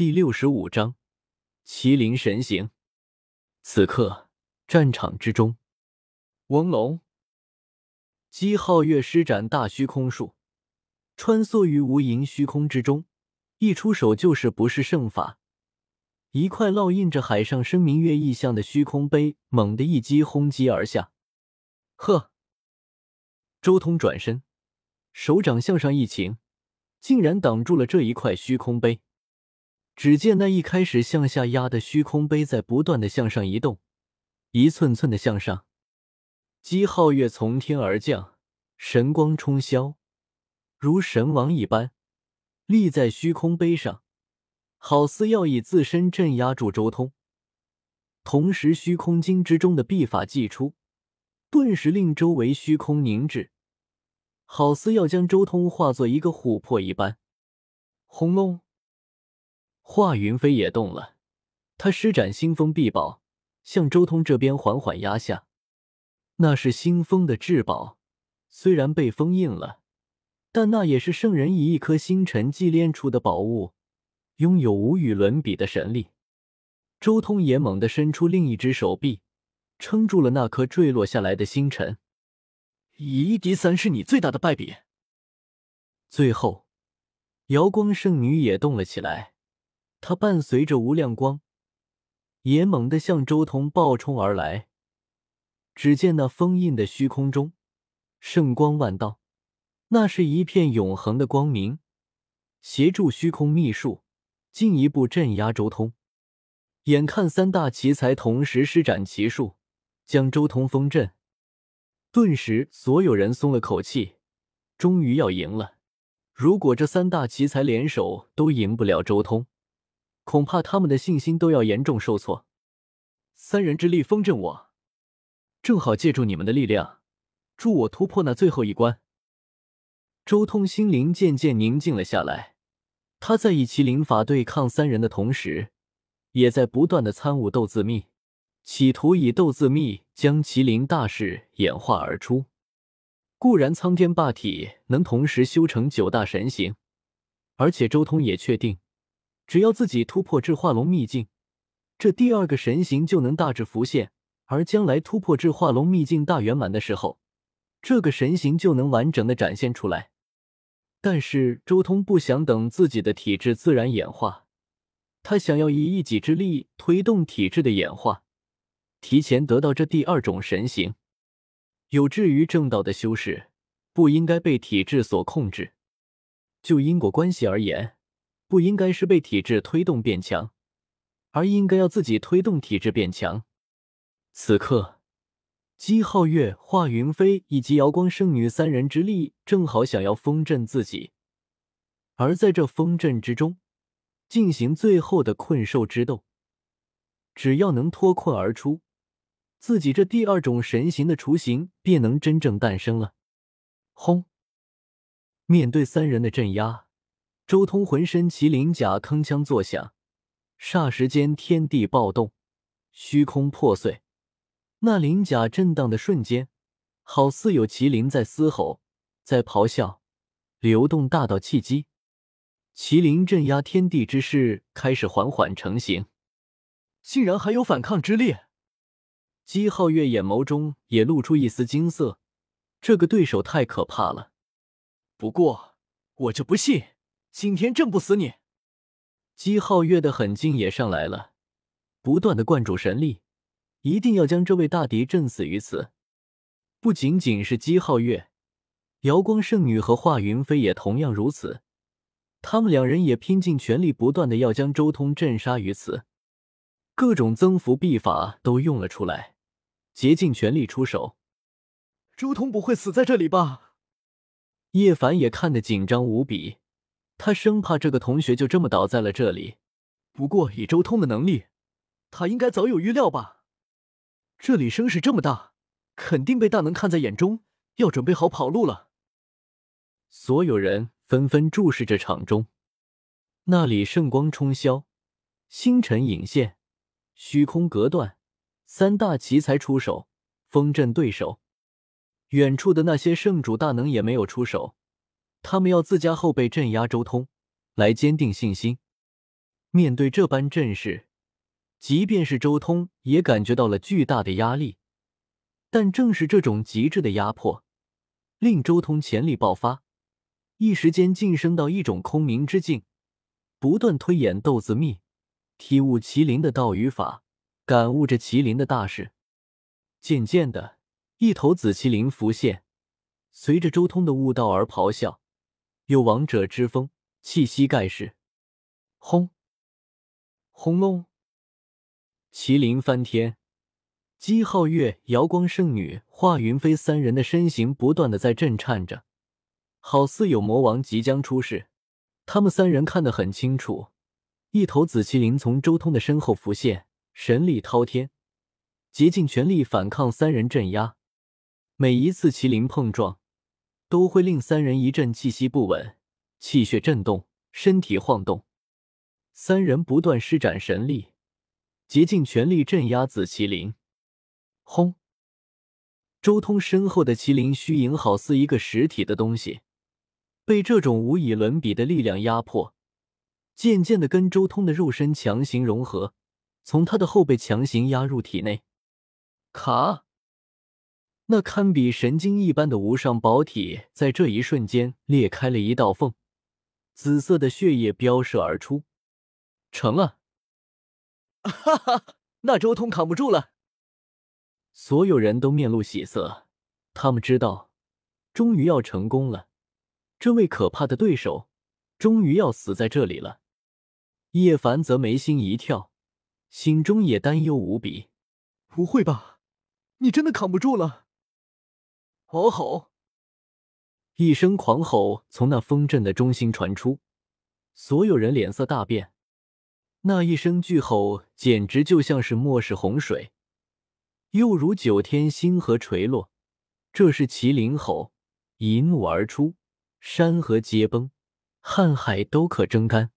第六十五章麒麟神行。此刻，战场之中，嗡隆，姬皓月施展大虚空术，穿梭于无垠虚空之中，一出手就是不是胜法。一块烙印着海上生明月意象的虚空杯，猛地一击轰击而下。呵！周通转身，手掌向上一擎，竟然挡住了这一块虚空杯。只见那一开始向下压的虚空杯在不断的向上移动，一寸寸的向上。姬皓月从天而降，神光冲霄，如神王一般立在虚空杯上，好似要以自身镇压住周通。同时，虚空经之中的秘法祭出，顿时令周围虚空凝滞，好似要将周通化作一个琥珀一般。轰隆！华云飞也动了，他施展星风臂宝，向周通这边缓缓压下。那是星风的至宝，虽然被封印了，但那也是圣人以一颗星辰祭炼出的宝物，拥有无与伦比的神力。周通也猛地伸出另一只手臂，撑住了那颗坠落下来的星辰。以一敌三是你最大的败笔。最后，瑶光圣女也动了起来。他伴随着无量光，也猛地向周通暴冲而来。只见那封印的虚空中，圣光万道，那是一片永恒的光明，协助虚空秘术，进一步镇压周通。眼看三大奇才同时施展奇术，将周通封镇，顿时所有人松了口气，终于要赢了。如果这三大奇才联手都赢不了周通，恐怕他们的信心都要严重受挫。三人之力封镇我，正好借助你们的力量，助我突破那最后一关。周通心灵渐渐宁静了下来，他在以麒麟法对抗三人的同时，也在不断的参悟斗字秘，企图以斗字秘将麒麟大势演化而出。固然苍天霸体能同时修成九大神形，而且周通也确定。只要自己突破至化龙秘境，这第二个神形就能大致浮现；而将来突破至化龙秘境大圆满的时候，这个神形就能完整的展现出来。但是周通不想等自己的体质自然演化，他想要以一己之力推动体质的演化，提前得到这第二种神形。有志于正道的修士，不应该被体质所控制。就因果关系而言。不应该是被体质推动变强，而应该要自己推动体质变强。此刻，姬皓月、华云飞以及瑶光圣女三人之力正好想要封镇自己，而在这封镇之中进行最后的困兽之斗。只要能脱困而出，自己这第二种神形的雏形便能真正诞生了。轰！面对三人的镇压。周通浑身麒麟甲铿锵作响，霎时间天地暴动，虚空破碎。那鳞甲震荡的瞬间，好似有麒麟在嘶吼，在咆哮，流动大道契机。麒麟镇压天地之势开始缓缓成型，竟然还有反抗之力。姬皓月眼眸中也露出一丝惊色，这个对手太可怕了。不过我就不信。今天震不死你！姬皓月的狠劲也上来了，不断的灌注神力，一定要将这位大敌震死于此。不仅仅是姬皓月，瑶光圣女和华云飞也同样如此。他们两人也拼尽全力，不断的要将周通镇杀于此。各种增幅秘法都用了出来，竭尽全力出手。周通不会死在这里吧？叶凡也看得紧张无比。他生怕这个同学就这么倒在了这里。不过以周通的能力，他应该早有预料吧？这里声势这么大，肯定被大能看在眼中，要准备好跑路了。所有人纷纷注视着场中，那里圣光冲霄，星辰隐现，虚空隔断，三大奇才出手封镇对手。远处的那些圣主大能也没有出手。他们要自家后辈镇压周通，来坚定信心。面对这般阵势，即便是周通也感觉到了巨大的压力。但正是这种极致的压迫，令周通潜力爆发，一时间晋升到一种空明之境，不断推演豆子秘，体悟麒麟的道与法，感悟着麒麟的大势。渐渐的，一头紫麒麟浮现，随着周通的悟道而咆哮，有王者之风，气息盖世。轰！轰隆！麒麟翻天。姬皓月、瑶光圣女、华云飞三人的身形不断的在震颤着，好似有魔王即将出世。他们三人看得很清楚，一头紫麒麟从周通的身后浮现，神力滔天，竭尽全力反抗三人镇压。每一次麒麟碰撞，都会令三人一阵气息不稳，气血震动，身体晃动。三人不断施展神力，竭尽全力镇压紫麒麟。轰！周通身后的麒麟虚影好似一个实体的东西，被这种无以伦比的力量压迫，渐渐的跟周通的肉身强行融合，从他的后背强行压入体内。卡！那堪比神经一般的无上宝体在这一瞬间裂开了一道缝，紫色的血液飙射而出。成了！哈哈，那周通扛不住了。所有人都面露喜色，他们知道，终于要成功了。这位可怕的对手，终于要死在这里了。叶凡则眉心一跳，心中也担忧无比。不会吧，你真的扛不住了！狂吼！一声狂吼从那风阵的中心传出，所有人脸色大变。那一声巨吼，简直就像是末世洪水。又如九天星河垂落，这是麒麟吼，一怒而出，山河皆崩，瀚海都可蒸干。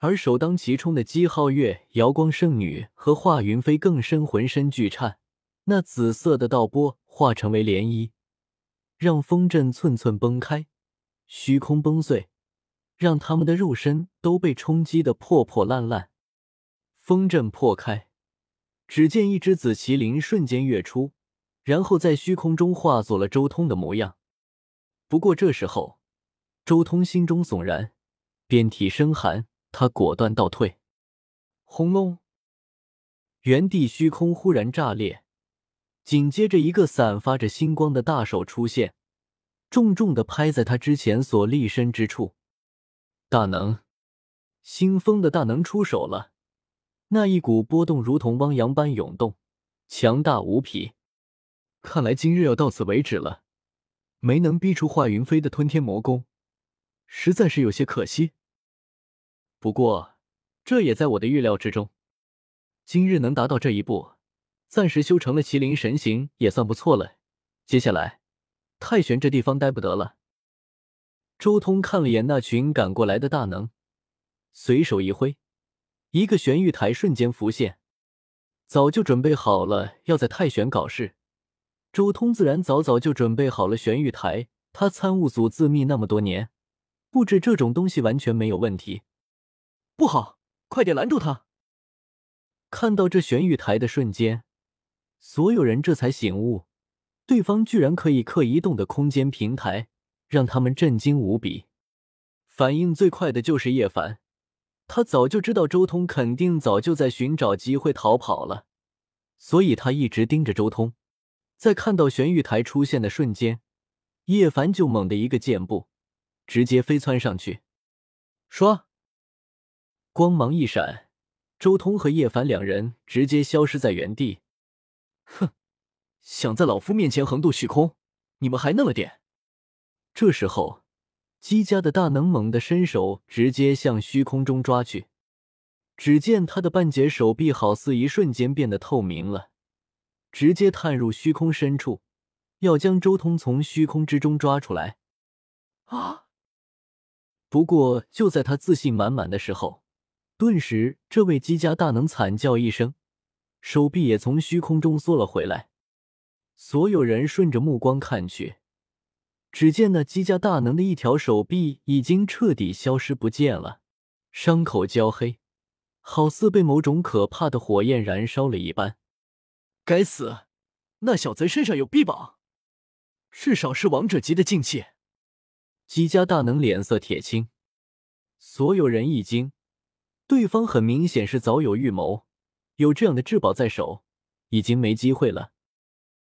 而首当其冲的姬皓月、瑶光圣女和华云飞更深浑身剧颤，那紫色的道波化成为涟漪，让风阵寸寸崩开，虚空崩碎，让他们的肉身都被冲击的破破烂烂。风阵破开。只见一只紫麒麟瞬间跃出，然后在虚空中化作了周通的模样。不过这时候，周通心中悚然，遍体生寒，他果断倒退。轰隆！原地虚空忽然炸裂，紧接着一个散发着星光的大手出现，重重的拍在他之前所立身之处。大能，星风的大能出手了。那一股波动如同汪洋般涌动，强大无匹。看来今日要到此为止了，没能逼出华云飞的吞天魔功，实在是有些可惜。不过这也在我的预料之中。今日能达到这一步，暂时修成了麒麟神形也算不错了。接下来，太玄这地方待不得了。周通看了眼那群赶过来的大能，随手一挥。一个玄玉台瞬间浮现，早就准备好了要在太玄搞事。周通自然早早就准备好了玄玉台，他参悟祖自秘那么多年，布置这种东西完全没有问题。不好，快点拦住他！看到这玄玉台的瞬间，所有人这才醒悟，对方居然可以刻移动的空间平台，让他们震惊无比。反应最快的就是叶凡。他早就知道周通肯定早就在寻找机会逃跑了，所以他一直盯着周通。在看到玄玉台出现的瞬间，叶凡就猛地一个箭步，直接飞窜上去。唰，光芒一闪，周通和叶凡两人直接消失在原地。哼，想在老夫面前横渡虚空，你们还嫩了点。这时候。姬家的大能猛地伸手，直接向虚空中抓去。只见他的半截手臂好似一瞬间变得透明了，直接探入虚空深处，要将周通从虚空之中抓出来。啊！不过就在他自信满满的时候，顿时这位姬家大能惨叫一声，手臂也从虚空中缩了回来。所有人顺着目光看去。只见那姬家大能的一条手臂已经彻底消失不见了，伤口焦黑，好似被某种可怕的火焰燃烧了一般。该死，那小贼身上有臂膀，至少是王者级的劲气。姬家大能脸色铁青，所有人一惊，对方很明显是早有预谋，有这样的至宝在手，已经没机会了。